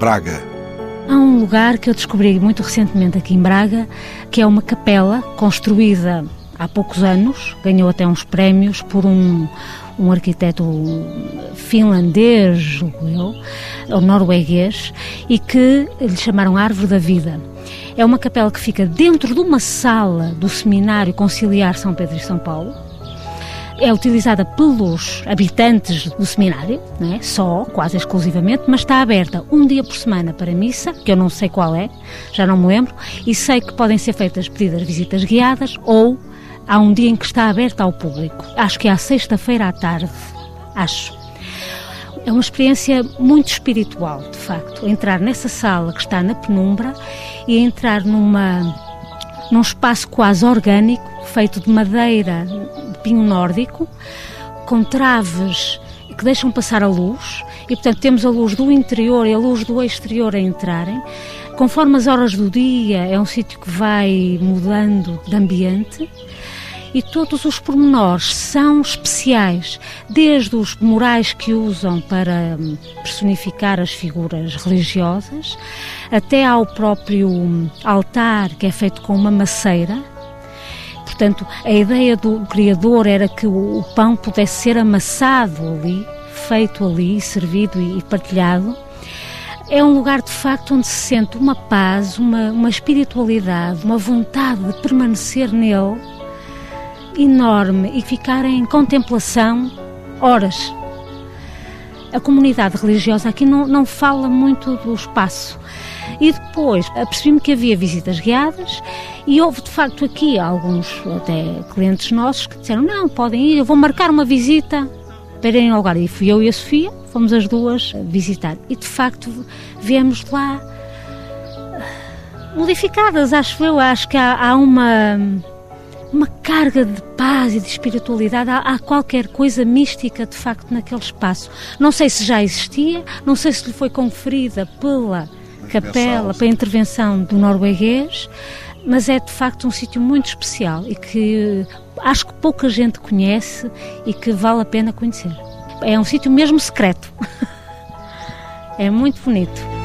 Braga. Há um lugar que eu descobri muito recentemente aqui em Braga, que é uma capela construída há poucos anos, ganhou até uns prémios por um, um arquiteto finlandês, julgo eu, ou norueguês, e que lhe chamaram Árvore da Vida. É uma capela que fica dentro de uma sala do Seminário Conciliar São Pedro e São Paulo. É utilizada pelos habitantes do seminário, né? só, quase exclusivamente, mas está aberta um dia por semana para missa, que eu não sei qual é, já não me lembro, e sei que podem ser feitas pedidas visitas guiadas ou há um dia em que está aberta ao público. Acho que é à sexta-feira à tarde, acho. É uma experiência muito espiritual, de facto, entrar nessa sala que está na penumbra e entrar numa num espaço quase orgânico, feito de madeira de pinho nórdico, com traves que deixam passar a luz, e portanto temos a luz do interior e a luz do exterior a entrarem. Conforme as horas do dia, é um sítio que vai mudando de ambiente e todos os pormenores são especiais, desde os murais que usam para hum, personificar as figuras religiosas, até ao próprio hum, altar que é feito com uma maceira. Portanto, a ideia do Criador era que o pão pudesse ser amassado ali, feito ali, servido e partilhado. É um lugar de facto onde se sente uma paz, uma, uma espiritualidade, uma vontade de permanecer nele enorme e ficar em contemplação horas. A comunidade religiosa aqui não, não fala muito do espaço. E depois apercebi-me que havia visitas guiadas e houve de facto aqui alguns até clientes nossos que disseram não, podem ir, eu vou marcar uma visita para irem ao lugar. E fui eu e a Sofia, fomos as duas visitar. E de facto viemos lá modificadas, acho eu. Acho que há, há uma uma carga de paz e de espiritualidade. Há, há, qualquer coisa mística de facto naquele espaço. Não sei se já existia, não sei se lhe foi conferida pela capela, pela intervenção do norueguês, mas é de facto um sítio muito especial e que acho que pouca gente conhece e que vale a pena conhecer. É um sítio mesmo secreto. é muito bonito.